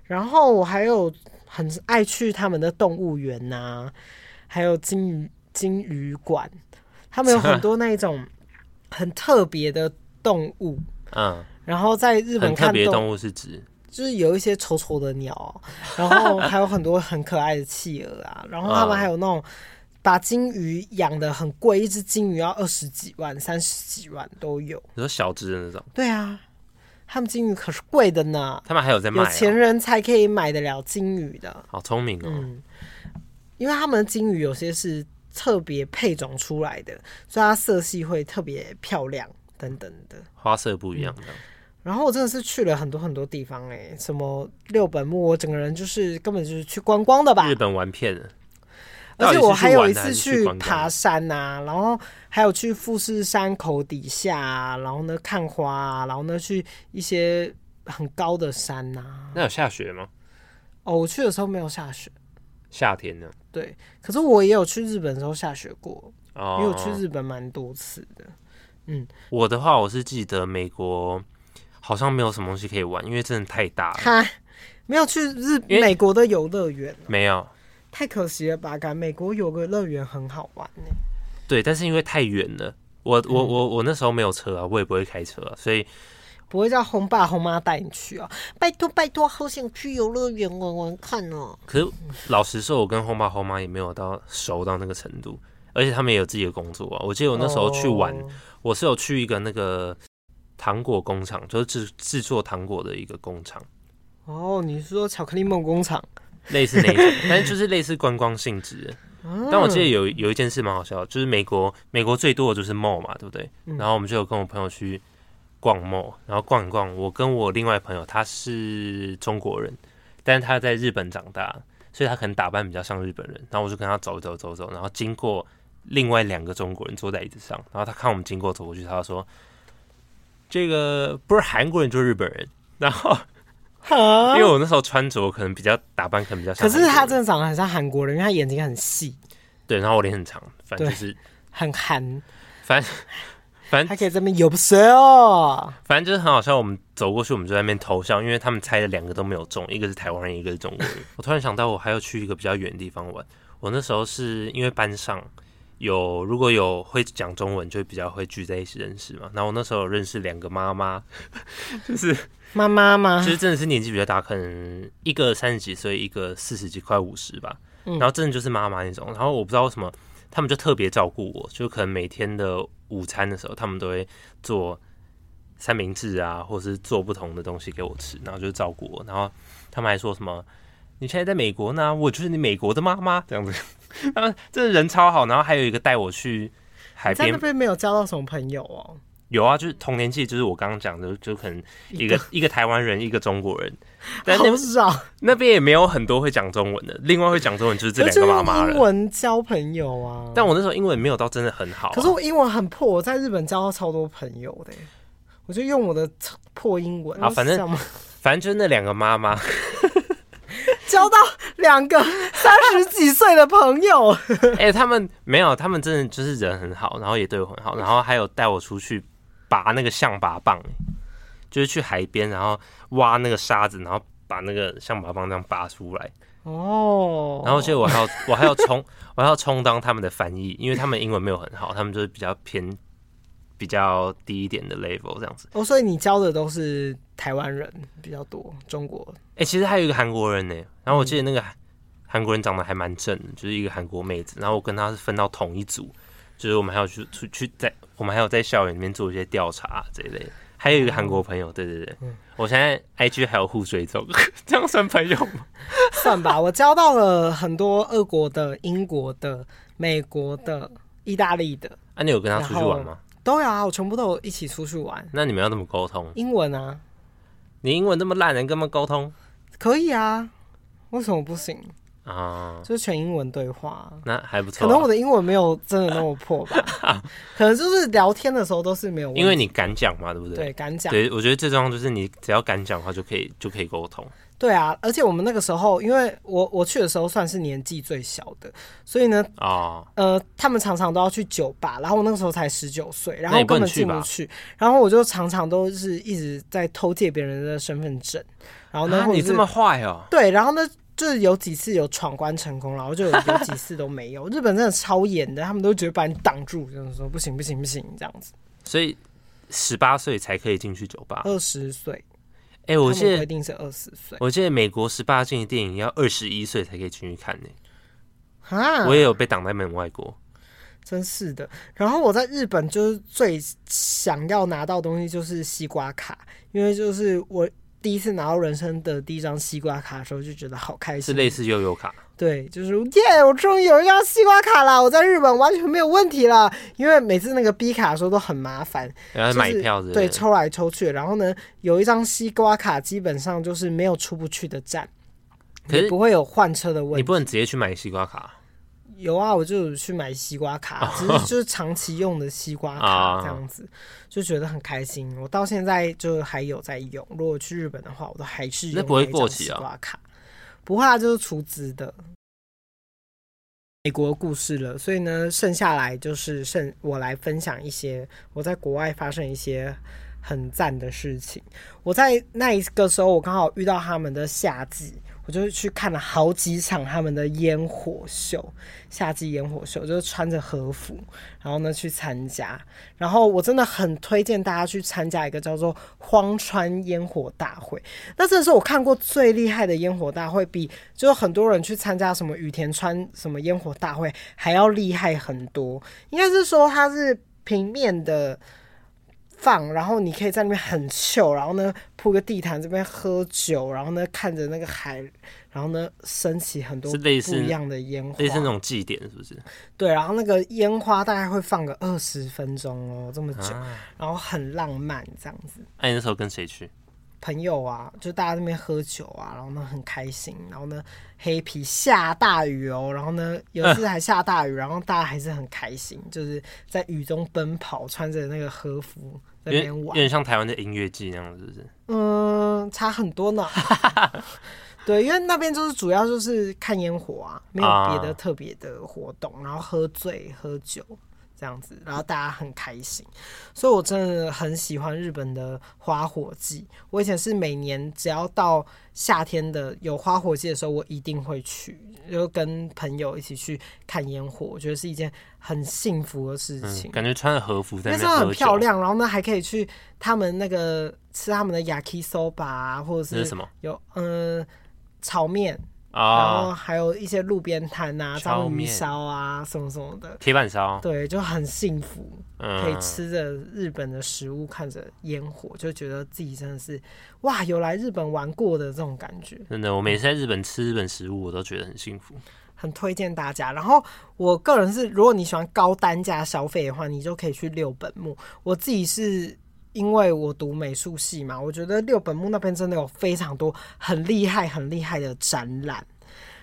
然后我还有很爱去他们的动物园呐、啊，还有金鱼金鱼馆，他们有很多那种很特别的。动物嗯，然后在日本看特别动物是指，就是有一些丑丑的鸟，然后还有很多很可爱的企鹅啊，然后他们还有那种把金鱼养的很贵，一只金鱼要二十几万、三十几万都有。你说小只的那种？对啊，他们金鱼可是贵的呢。他们还有在卖、哦，有钱人才可以买得了金鱼的。好聪明哦。嗯，因为他们的金鱼有些是。特别配种出来的，所以它色系会特别漂亮，等等的花色不一样的、嗯。然后我真的是去了很多很多地方哎、欸，什么六本木，我整个人就是根本就是去观光的吧。日本玩遍了，而且我还有一次去爬山啊，然后还有去富士山口底下、啊，然后呢看花、啊，然后呢去一些很高的山呐、啊。那有下雪吗？哦，我去的时候没有下雪。夏天呢？对，可是我也有去日本的时候下雪过，哦，因为我去日本蛮多次的。嗯，我的话，我是记得美国好像没有什么东西可以玩，因为真的太大了。哈，没有去日美国的游乐园？没有，太可惜了吧？感美国有个乐园很好玩呢。对，但是因为太远了，我我我我那时候没有车啊，我也不会开车啊，所以。不会叫红爸红妈带你去啊？拜托拜托，好想去游乐园玩玩看哦。可是老实说，我跟红爸红妈也没有到熟到那个程度，而且他们也有自己的工作啊。我记得我那时候去玩，哦、我是有去一个那个糖果工厂，就是制制作糖果的一个工厂。哦，你是说巧克力梦工厂？类似那种，但是就是类似观光性质但我记得有有一件事蛮好笑，就是美国美国最多的就是 mall 嘛，对不对？嗯、然后我们就有跟我朋友去。逛 mall，然后逛一逛。我跟我另外朋友，他是中国人，但是他在日本长大，所以他可能打扮比较像日本人。然后我就跟他走走走走，然后经过另外两个中国人坐在椅子上，然后他看我们经过走过去，他就说：“这个不是韩国人就是日本人。”然后，因为我那时候穿着可能比较打扮，可能比较像，可是他真的长得很像韩国人，因为他眼睛很细。对，然后我脸很长，反正就是很韩，反正。反正他可以这边有不谁哦，反正就是很好笑。我们走过去，我们就在那边偷笑，因为他们猜的两个都没有中，一个是台湾人，一个是中国人。我突然想到，我还要去一个比较远的地方玩。我那时候是因为班上有如果有会讲中文，就会比较会聚在一起认识嘛。然后我那时候有认识两个妈妈，就是妈妈吗？就是真的是年纪比较大，可能一个三十几岁，一个四十几，快五十吧。然后真的就是妈妈那种。然后我不知道为什么。他们就特别照顾我，就可能每天的午餐的时候，他们都会做三明治啊，或是做不同的东西给我吃，然后就照顾我。然后他们还说什么：“你现在在美国呢，我就是你美国的妈妈。”这样子，他们真的人超好。然后还有一个带我去海边，在那边没有交到什么朋友哦。有啊，就是同年纪，就是我刚刚讲的，就可能一个一个，台湾人，一个中国人，但好少。那边也没有很多会讲中文的，另外会讲中文就是这两个妈妈了。英文交朋友啊，但我那时候英文没有到真的很好啊。可是我英文很破，我在日本交到超多朋友的，我就用我的破英文啊，反正反正就是那两个妈妈。交到两个三十几岁的朋友，哎、欸，他们没有，他们真的就是人很好，然后也对我很好，然后还有带我出去拔那个象拔蚌，就是去海边，然后挖那个沙子，然后把那个象拔蚌这样拔出来。哦，然后其实我还要我还要充我还要充当他们的翻译，因为他们英文没有很好，他们就是比较偏比较低一点的 level 这样子。哦，所以你教的都是台湾人比较多，中国。哎、欸，其实还有一个韩国人呢。然后我记得那个韩国人长得还蛮正的，就是一个韩国妹子。然后我跟她是分到同一组，就是我们还要去出去在我们还有在校园里面做一些调查这一类。还有一个韩国朋友，对对对，我现在 IG 还有互追踪，这样算朋友吗？算吧，我交到了很多俄国的、英国的、美国的、意大利的。啊，你有跟他出去玩吗？都有啊，我全部都有一起出去玩。那你们要怎么沟通？英文啊。你英文这么烂，能跟他们沟通？可以啊，为什么不行啊？就是全英文对话，那还不错。可能我的英文没有真的那么破吧，可能就是聊天的时候都是没有问题。因为你敢讲嘛，对不对？对，敢讲。对，我觉得最重要就是你只要敢讲的话，就可以就可以沟通。对啊，而且我们那个时候，因为我我去的时候算是年纪最小的，所以呢，啊，呃，他们常常都要去酒吧，然后我那个时候才十九岁，然后根本进不去，然后我就常常都是一直在偷借别人的身份证，然后呢，啊、你这么坏哦？对，然后呢，就是有几次有闯关成功，然后就有有几次都没有。日本真的超严的，他们都觉得把你挡住，就是说不行不行不行这样子。所以十八岁才可以进去酒吧，二十岁。哎，我记得规定是二十岁。我记得美国十八禁的电影要二十一岁才可以进去看呢。啊，我也有被挡在门外过，真是的。然后我在日本就是最想要拿到东西就是西瓜卡，因为就是我第一次拿到人生的第一张西瓜卡的时候，就觉得好开心。是类似悠游卡。对，就是耶！我终于有一张西瓜卡了，我在日本完全没有问题了。因为每次那个 B 卡的时候都很麻烦，然后买票子，对，抽来抽去。然后呢，有一张西瓜卡，基本上就是没有出不去的站，可是不会有换车的问题。你不能直接去买西瓜卡？有啊，我就去买西瓜卡，只是就是长期用的西瓜卡这样子，就觉得很开心。我到现在就还有在用。如果去日本的话，我都还是用那不会过期啊，西瓜卡。不怕，就是出资的美国故事了，所以呢，剩下来就是剩我来分享一些我在国外发生一些很赞的事情。我在那一个时候，我刚好遇到他们的夏季。我就是去看了好几场他们的烟火秀，夏季烟火秀，就是穿着和服，然后呢去参加。然后我真的很推荐大家去参加一个叫做荒川烟火大会。那这是我看过最厉害的烟火大会，比就很多人去参加什么羽田川什么烟火大会还要厉害很多。应该是说它是平面的。放，然后你可以在那边很 chill，然后呢铺个地毯这边喝酒，然后呢看着那个海，然后呢升起很多不一样的烟花，类似那种祭典是不是？对，然后那个烟花大概会放个二十分钟哦，这么久，啊、然后很浪漫这样子。哎、啊，你那时候跟谁去？朋友啊，就大家那边喝酒啊，然后呢很开心，然后呢黑皮下大雨哦，然后呢有一次还下大雨，然后大家还是很开心，就是在雨中奔跑，穿着那个和服在那边玩，有点像台湾的音乐季那样子，是不是？嗯，差很多呢。对，因为那边就是主要就是看烟火啊，没有别的特别的活动，然后喝醉喝酒。这样子，然后大家很开心，所以我真的很喜欢日本的花火季。我以前是每年只要到夏天的有花火季的时候，我一定会去，就跟朋友一起去看烟火。我觉得是一件很幸福的事情。嗯、感觉穿着和服在那很漂亮。然后呢，还可以去他们那个吃他们的 yakisoba 啊，或者是什么有嗯炒面。然后还有一些路边摊啊，章鱼烧啊，什么什么的，铁板烧，对，就很幸福，嗯、可以吃着日本的食物，看着烟火，就觉得自己真的是哇，有来日本玩过的这种感觉。真的，我每次在日本吃日本食物，我都觉得很幸福，很推荐大家。然后我个人是，如果你喜欢高单价消费的话，你就可以去六本木。我自己是。因为我读美术系嘛，我觉得六本木那边真的有非常多很厉害、很厉害的展览，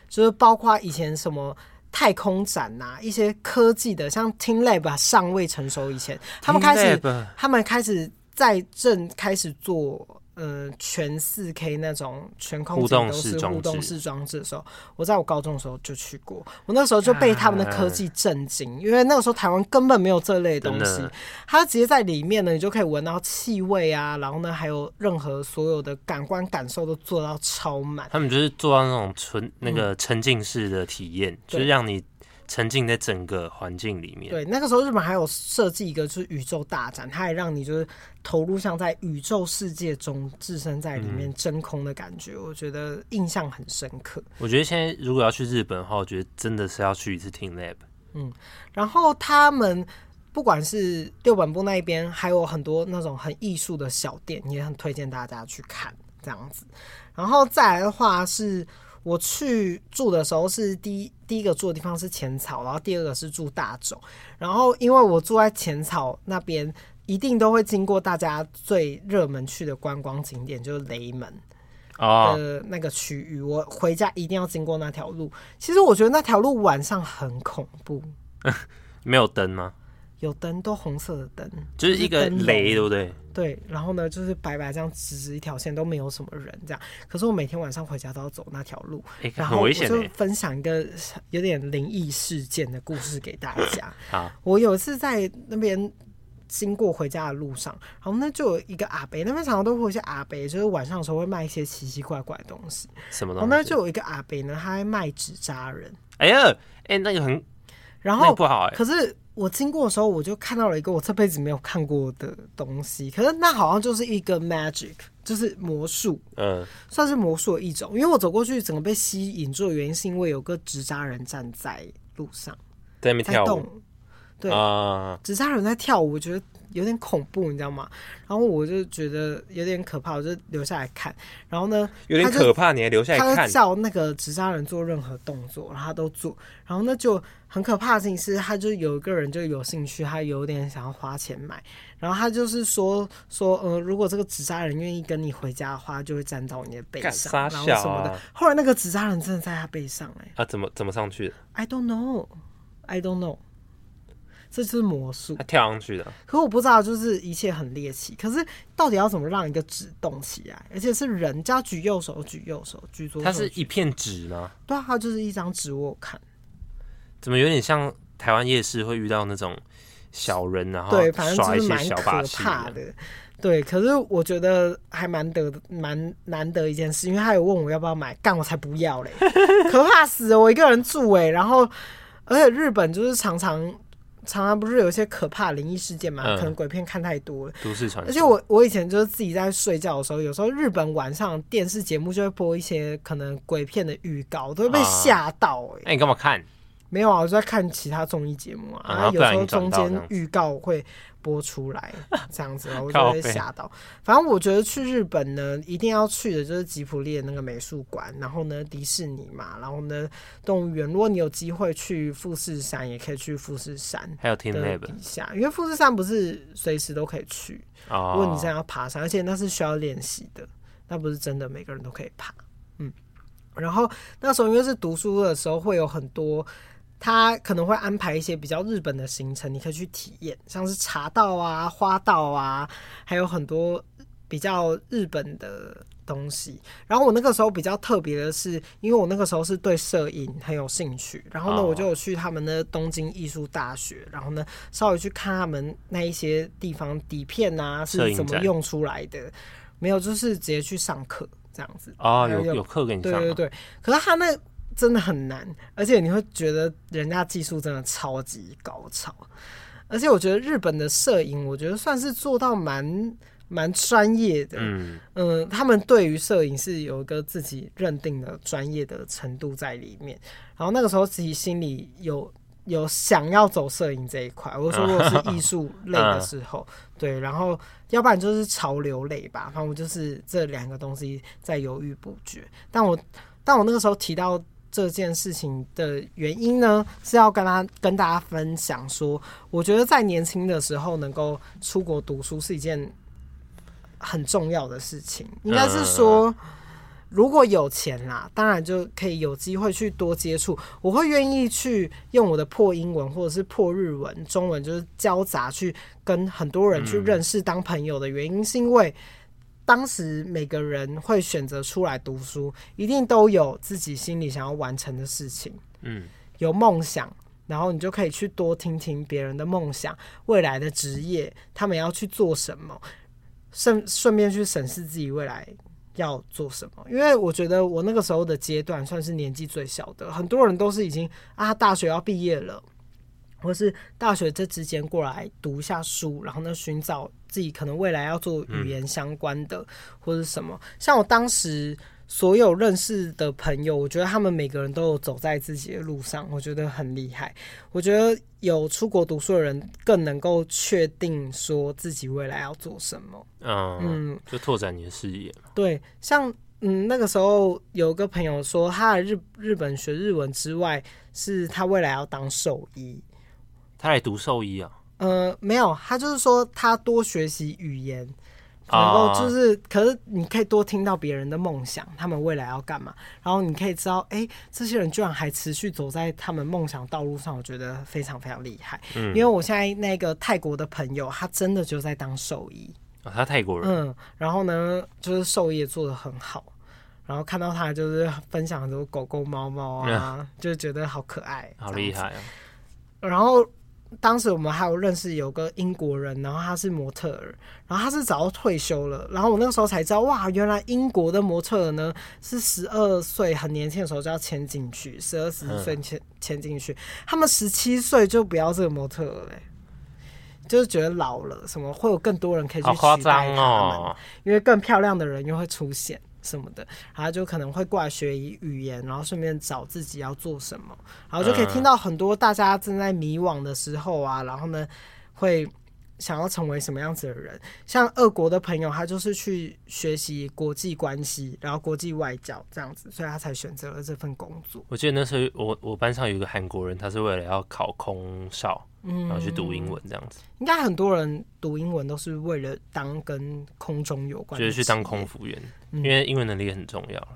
就是包括以前什么太空展呐、啊，一些科技的，像 TeamLab 尚未成熟以前，他们开始，他们开始在正开始做。呃，全四 K 那种全空间都是互动式装置的时候，我在我高中的时候就去过。我那时候就被他们的科技震惊，因为那个时候台湾根本没有这类东西。它直接在里面呢，你就可以闻到气味啊，然后呢，还有任何所有的感官感受都做到超满。他们就是做到那种纯那个沉浸式的体验，嗯、就是让你。沉浸在整个环境里面。对，那个时候日本还有设计一个就是宇宙大展，它也让你就是投入像在宇宙世界中置身在里面真空的感觉，嗯、我觉得印象很深刻。我觉得现在如果要去日本的话，我觉得真的是要去一次 TeamLab。嗯，然后他们不管是六本部那一边，还有很多那种很艺术的小店，也很推荐大家去看这样子。然后再来的话是。我去住的时候是第一第一个住的地方是浅草，然后第二个是住大冢。然后因为我住在浅草那边，一定都会经过大家最热门去的观光景点，就是雷门的那个区域。我回家一定要经过那条路。其实我觉得那条路晚上很恐怖，没有灯吗？有灯，都红色的灯，就是一个雷，对不对？对，然后呢，就是白白这样直直一条线，都没有什么人这样。可是我每天晚上回家都要走那条路，欸、然后我就分享一个有点灵异事件的故事给大家。好，我有一次在那边经过回家的路上，然后那就有一个阿伯，那边常常都会有一些阿伯，就是晚上的时候会卖一些奇奇怪怪的东西。什么东西？然后那就有一个阿伯呢，他还卖纸扎人。哎呀，哎、欸，那个很，然后不好哎、欸，可是。我经过的时候，我就看到了一个我这辈子没有看过的东西。可是那好像就是一个 magic，就是魔术，嗯，算是魔术的一种。因为我走过去，整个被吸引住的原因，是因为有个纸扎人站在路上，在那边跳舞，对啊，纸扎人在跳舞，我觉得。有点恐怖，你知道吗？然后我就觉得有点可怕，我就留下来看。然后呢，有点可怕，你还留下来看？他叫那个纸扎人做任何动作，然后他都做。然后那，就很可怕的事情是，他就有一个人就有兴趣，他有点想要花钱买。然后他就是说说，呃，如果这个纸扎人愿意跟你回家的话，就会站到你的背上，啊、然后什么的。后来那个纸扎人真的在他背上，欸，哎，啊，怎么怎么上去的？I don't know, I don't know. 这就是魔术，他跳上去的。可我不知道，就是一切很猎奇。可是到底要怎么让一个纸动起来？而且是人家举右手举右手举左手，它是一片纸吗？对啊，它就是一张纸。我看，怎么有点像台湾夜市会遇到那种小人，然后对，反正就是蛮可怕的。对，可是我觉得还蛮得蛮难得一件事，因为他有问我要不要买，干我才不要嘞，可怕死了！我一个人住哎，然后而且日本就是常常。常常不是有一些可怕灵异事件嘛？嗯、可能鬼片看太多了，都市传说。而且我我以前就是自己在睡觉的时候，有时候日本晚上电视节目就会播一些可能鬼片的预告，都会被吓到哎、欸。那、啊欸、你干嘛看？没有啊，我就在看其他综艺节目啊。然后有时候中间预告会播出来，这样子，我就会吓到。反正我觉得去日本呢，一定要去的就是吉普力的那个美术馆，然后呢迪士尼嘛，然后呢动物园。如果你有机会去富士山，也可以去富士山，还有天内底下，因为富士山不是随时都可以去。如果你现在要爬山，而且那是需要练习的，那不是真的每个人都可以爬。嗯，然后那时候因为是读书的时候，会有很多。他可能会安排一些比较日本的行程，你可以去体验，像是茶道啊、花道啊，还有很多比较日本的东西。然后我那个时候比较特别的是，因为我那个时候是对摄影很有兴趣，然后呢，我就有去他们的东京艺术大学，然后呢，稍微去看他们那一些地方底片啊是怎么用出来的。没有，就是直接去上课这样子。哦，有有课给你上。对对对，可是他那。真的很难，而且你会觉得人家技术真的超级高超，而且我觉得日本的摄影，我觉得算是做到蛮蛮专业的。嗯嗯，他们对于摄影是有一个自己认定的专业的程度在里面。然后那个时候自己心里有有想要走摄影这一块，我说如果是艺术类的时候，对，然后要不然就是潮流类吧，反正我就是这两个东西在犹豫不决。但我但我那个时候提到。这件事情的原因呢，是要跟他跟大家分享说，我觉得在年轻的时候能够出国读书是一件很重要的事情。应该是说，如果有钱啦，当然就可以有机会去多接触。我会愿意去用我的破英文或者是破日文、中文，就是交杂去跟很多人去认识、当朋友的原因，是因为。当时每个人会选择出来读书，一定都有自己心里想要完成的事情，嗯，有梦想，然后你就可以去多听听别人的梦想、未来的职业，他们要去做什么，顺顺便去审视自己未来要做什么。因为我觉得我那个时候的阶段算是年纪最小的，很多人都是已经啊大学要毕业了。或是大学这之间过来读一下书，然后呢，寻找自己可能未来要做语言相关的，或者什么。像我当时所有认识的朋友，我觉得他们每个人都有走在自己的路上，我觉得很厉害。我觉得有出国读书的人更能够确定说自己未来要做什么。嗯，嗯，就拓展你的视野。对，像嗯那个时候有个朋友说，他在日日本学日文之外，是他未来要当兽医。他来读兽医啊？呃，没有，他就是说他多学习语言，然后就是，哦、可是你可以多听到别人的梦想，他们未来要干嘛，然后你可以知道，哎、欸，这些人居然还持续走在他们梦想道路上，我觉得非常非常厉害。嗯，因为我现在那个泰国的朋友，他真的就在当兽医啊、哦，他泰国人。嗯，然后呢，就是兽医也做得很好，然后看到他就是分享很多狗狗、猫猫啊，嗯、就觉得好可爱，好厉害啊。然后。当时我们还有认识有个英国人，然后他是模特儿，然后他是早就退休了，然后我那个时候才知道，哇，原来英国的模特儿呢是十二岁很年轻的时候就要签进去，十二十岁签签进去，他们十七岁就不要这个模特儿嘞，就是觉得老了，什么会有更多人可以去取代他们，哦、因为更漂亮的人又会出现。什么的，然后就可能会过来学语言，然后顺便找自己要做什么，然后就可以听到很多大家正在迷惘的时候啊，然后呢，会想要成为什么样子的人。像俄国的朋友，他就是去学习国际关系，然后国际外交这样子，所以他才选择了这份工作。我记得那时候我我班上有一个韩国人，他是为了要考空少。然后去读英文这样子，应该很多人读英文都是为了当跟空中有关，就是去当空服员，因为英文能力很重要。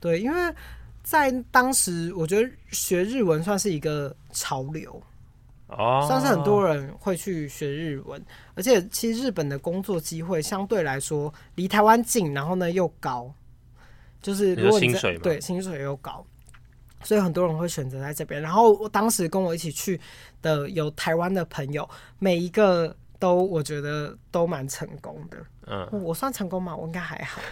对，因为在当时，我觉得学日文算是一个潮流哦，算是很多人会去学日文，而且其实日本的工作机会相对来说离台湾近，然后呢又高，就是如果你薪水对薪水又高。所以很多人会选择在这边。然后我当时跟我一起去的有台湾的朋友，每一个都我觉得都蛮成功的。嗯，我算成功吗？我应该还好，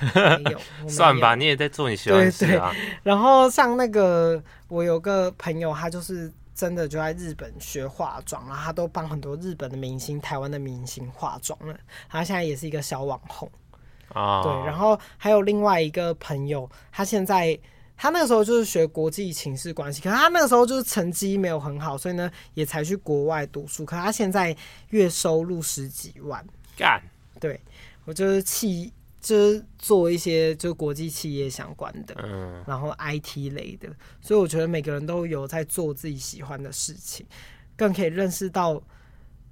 没有。算吧，你也在做你喜欢的事啊。对对。然后像那个，我有个朋友，他就是真的就在日本学化妆，然后他都帮很多日本的明星、台湾的明星化妆了。他现在也是一个小网红啊。对，然后还有另外一个朋友，他现在。他那个时候就是学国际情势关系，可是他那个时候就是成绩没有很好，所以呢也才去国外读书。可是他现在月收入十几万，干，对，我就是企，就是做一些就国际企业相关的，嗯，然后 IT 类的，所以我觉得每个人都有在做自己喜欢的事情，更可以认识到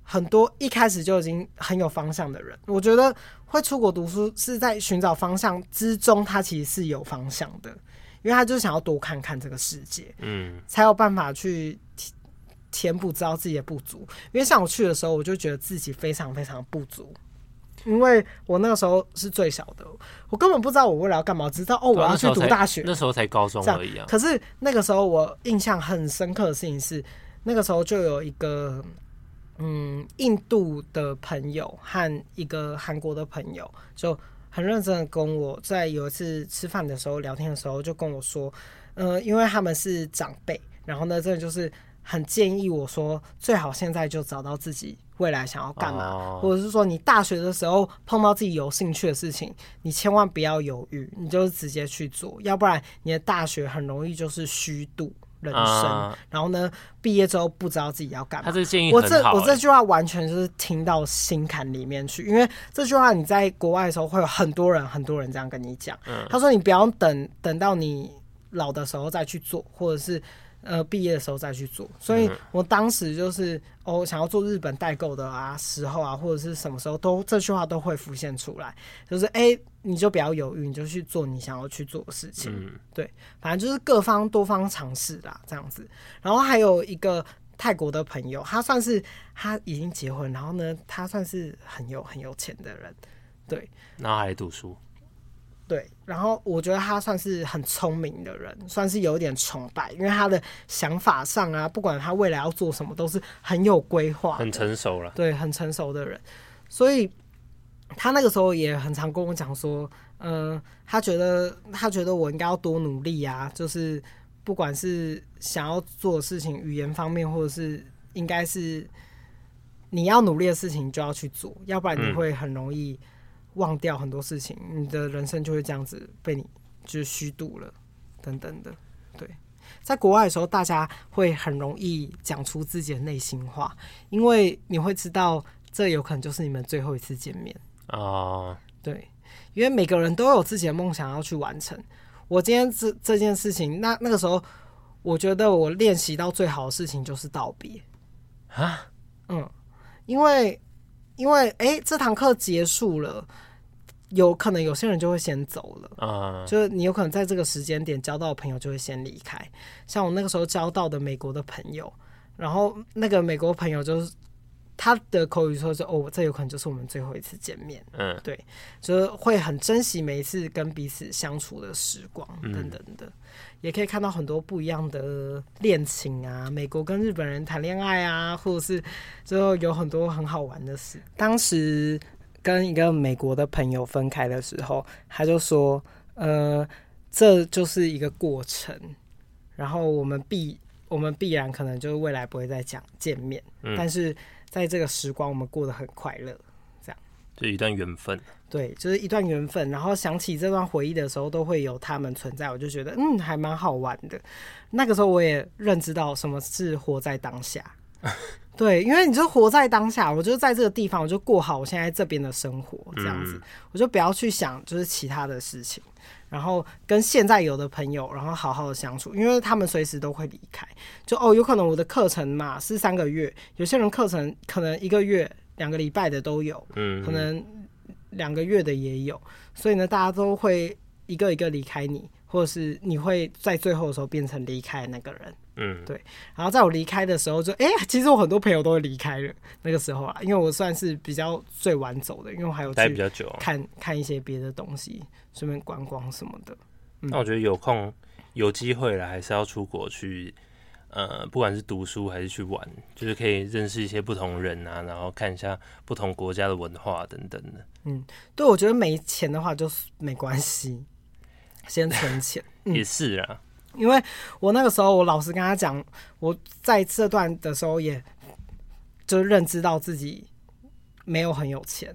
很多一开始就已经很有方向的人。我觉得会出国读书是在寻找方向之中，他其实是有方向的。因为他就是想要多看看这个世界，嗯，才有办法去填补知道自己的不足。因为像我去的时候，我就觉得自己非常非常不足，因为我那个时候是最小的，我根本不知道我未来要干嘛，只知道哦，我要去读大学。那时候才高中而已啊。可是那个时候我印象很深刻的事情是，那个时候就有一个嗯印度的朋友和一个韩国的朋友就。很认真的跟我在有一次吃饭的时候聊天的时候，就跟我说，呃，因为他们是长辈，然后呢，真的就是很建议我说，最好现在就找到自己未来想要干嘛，oh. 或者是说你大学的时候碰到自己有兴趣的事情，你千万不要犹豫，你就直接去做，要不然你的大学很容易就是虚度。人生，嗯、然后呢，毕业之后不知道自己要干嘛。他这个建议我这我这句话完全就是听到心坎里面去，因为这句话你在国外的时候会有很多人很多人这样跟你讲。嗯、他说你不要等等到你老的时候再去做，或者是。呃，毕业的时候再去做，所以我当时就是哦，想要做日本代购的啊时候啊，或者是什么时候都这句话都会浮现出来，就是哎、欸，你就不要犹豫，你就去做你想要去做的事情，嗯、对，反正就是各方多方尝试啦，这样子。然后还有一个泰国的朋友，他算是他已经结婚，然后呢，他算是很有很有钱的人，对，然后还读书。对，然后我觉得他算是很聪明的人，算是有点崇拜，因为他的想法上啊，不管他未来要做什么，都是很有规划，很成熟了。对，很成熟的人，所以他那个时候也很常跟我讲说，嗯、呃，他觉得他觉得我应该要多努力啊，就是不管是想要做的事情，语言方面，或者是应该是你要努力的事情，就要去做，要不然你会很容易。忘掉很多事情，你的人生就会这样子被你就是虚度了，等等的。对，在国外的时候，大家会很容易讲出自己的内心话，因为你会知道这有可能就是你们最后一次见面啊。对，因为每个人都有自己的梦想要去完成。我今天这这件事情，那那个时候，我觉得我练习到最好的事情就是道别啊。嗯，因为。因为哎，这堂课结束了，有可能有些人就会先走了啊，uh. 就是你有可能在这个时间点交到的朋友就会先离开。像我那个时候交到的美国的朋友，然后那个美国朋友就是他的口语说是哦，这有可能就是我们最后一次见面。嗯，对，就是会很珍惜每一次跟彼此相处的时光等等的，嗯、也可以看到很多不一样的恋情啊，美国跟日本人谈恋爱啊，或者是最后有很多很好玩的事。当时跟一个美国的朋友分开的时候，他就说，呃，这就是一个过程，然后我们必。我们必然可能就是未来不会再讲见面，但是在这个时光，我们过得很快乐，这样这一段缘分。对，就是一段缘分。然后想起这段回忆的时候，都会有他们存在，我就觉得嗯，还蛮好玩的。那个时候我也认知到什么是活在当下。对，因为你就活在当下，我就在这个地方，我就过好我现在这边的生活，这样子，嗯，我就不要去想就是其他的事情。然后跟现在有的朋友，然后好好的相处，因为他们随时都会离开。就哦，有可能我的课程嘛是三个月，有些人课程可能一个月、两个礼拜的都有，嗯，可能两个月的也有。所以呢，大家都会一个一个离开你，或者是你会在最后的时候变成离开那个人。嗯，对。然后在我离开的时候就，就哎，其实我很多朋友都会离开了那个时候啊，因为我算是比较最晚走的，因为我还有待比较久，看看一些别的东西，顺便观光什么的。嗯、那我觉得有空有机会了，还是要出国去，呃，不管是读书还是去玩，就是可以认识一些不同人啊，然后看一下不同国家的文化等等的。嗯，对，我觉得没钱的话就没关系，先存钱、嗯、也是啊。因为我那个时候，我老实跟他讲，我在这段的时候，也就认知到自己没有很有钱，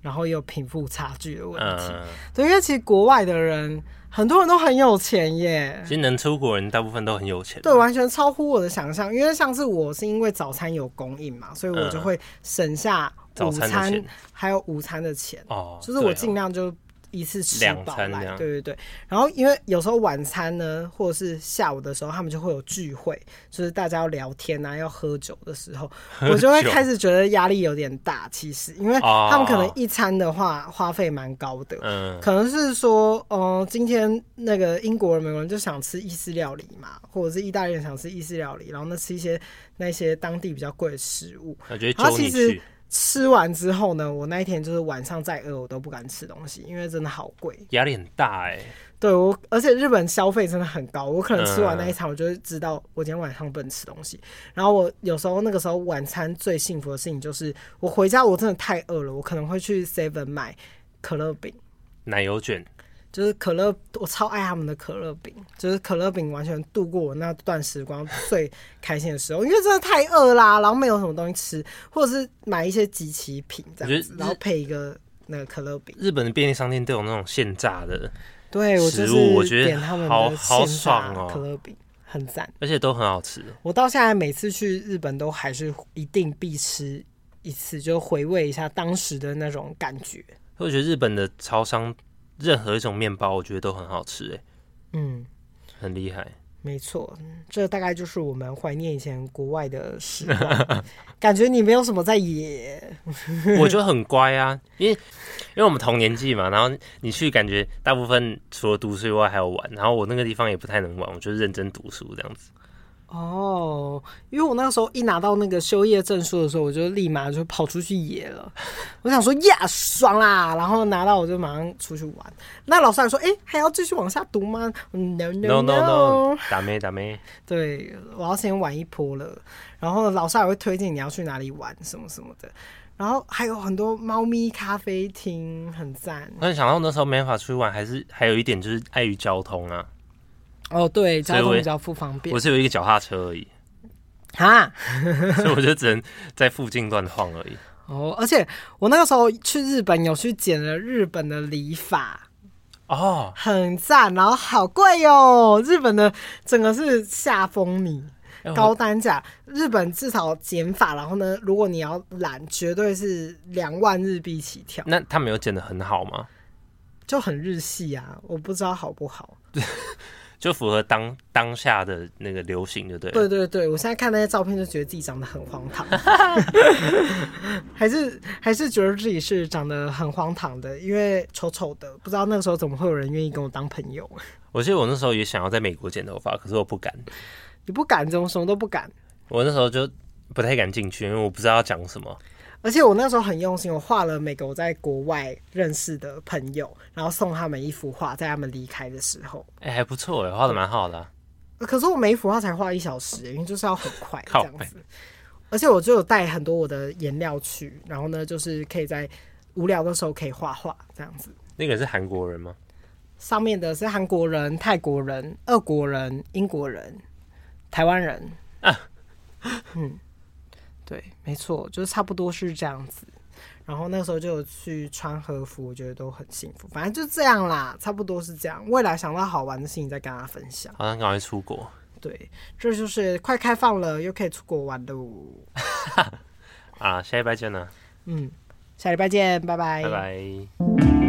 然后也有贫富差距的问题。嗯、对，因为其实国外的人很多人都很有钱耶。其实能出国人大部分都很有钱。对，完全超乎我的想象。因为上次我是因为早餐有供应嘛，所以我就会省下午餐，餐还有午餐的钱。哦，就是我尽量就。一次吃饱来，对对对。然后因为有时候晚餐呢，或者是下午的时候，他们就会有聚会，就是大家要聊天啊，要喝酒的时候，我就会开始觉得压力有点大。其实，因为他们可能一餐的话花费蛮高的，嗯，可能是说，嗯，今天那个英国人、美国人就想吃意式料理嘛，或者是意大利人想吃意式料理，然后呢吃一些那些当地比较贵的食物。然后其实。吃完之后呢，我那一天就是晚上再饿，我都不敢吃东西，因为真的好贵，压力很大哎、欸。对我，而且日本消费真的很高，我可能吃完那一餐，我就会知道我今天晚上不能吃东西。嗯、然后我有时候那个时候晚餐最幸福的事情就是，我回家我真的太饿了，我可能会去 Seven 买可乐饼、奶油卷。就是可乐，我超爱他们的可乐饼。就是可乐饼完全度过我那段时光 最开心的时候，因为真的太饿啦，然后没有什么东西吃，或者是买一些即期品这样子，然后配一个那个可乐饼。日本的便利商店都有那种现炸的，对，我就是我觉得他们的好爽哦，可乐饼很赞，而且都很好吃。我到现在每次去日本都还是一定必吃一次，就回味一下当时的那种感觉。我觉得日本的超商。任何一种面包，我觉得都很好吃，哎，嗯，很厉害，没错，这大概就是我们怀念以前国外的时光。感觉你没有什么在野，我觉得很乖啊，因为因为我们同年纪嘛，然后你去感觉大部分除了读书以外还有玩，然后我那个地方也不太能玩，我就是认真读书这样子。哦，因为我那个时候一拿到那个修业证书的时候，我就立马就跑出去野了。我想说呀，爽啦！然后拿到我就马上出去玩。那老师还说，哎、欸，还要继续往下读吗？No no no no，打咩打咩。对，我要先玩一波了。然后老师还会推荐你要去哪里玩什么什么的。然后还有很多猫咪咖啡厅，很赞。那想到那时候没法出去玩，还是还有一点就是碍于交通啊。哦，对，交通比较不方便。我是有一个脚踏车而已，哈，所以我就只能在附近乱晃而已。哦，而且我那个时候去日本有去剪了日本的理发，哦，很赞，然后好贵哟，日本的整个是下风靡，高单价。日本至少剪法，然后呢，如果你要染，绝对是两万日币起跳。那他没有剪的很好吗？就很日系啊，我不知道好不好。就符合当当下的那个流行，就对。对对对，我现在看那些照片，就觉得自己长得很荒唐，还是还是觉得自己是长得很荒唐的，因为丑丑的，不知道那个时候怎么会有人愿意跟我当朋友。我记得我那时候也想要在美国剪头发，可是我不敢。你不敢，怎么什么都不敢？我那时候就不太敢进去，因为我不知道要讲什么。而且我那时候很用心，我画了每个我在国外认识的朋友，然后送他们一幅画，在他们离开的时候。哎、欸，还不错哎，画的蛮好的、啊。可是我每一幅画才画一小时，因为就是要很快这样子。而且我就有带很多我的颜料去，然后呢，就是可以在无聊的时候可以画画这样子。那个是韩国人吗？上面的是韩国人、泰国人、俄国人、英国人、台湾人。啊，嗯，对，没错，就是差不多是这样子。然后那时候就有去穿和服，我觉得都很幸福。反正就这样啦，差不多是这样。未来想到好玩的事情再跟大家分享。好像赶快出国。对，这就是快开放了，又可以出国玩喽。啊，下礼拜见呢。嗯，下礼拜见，拜拜。拜拜。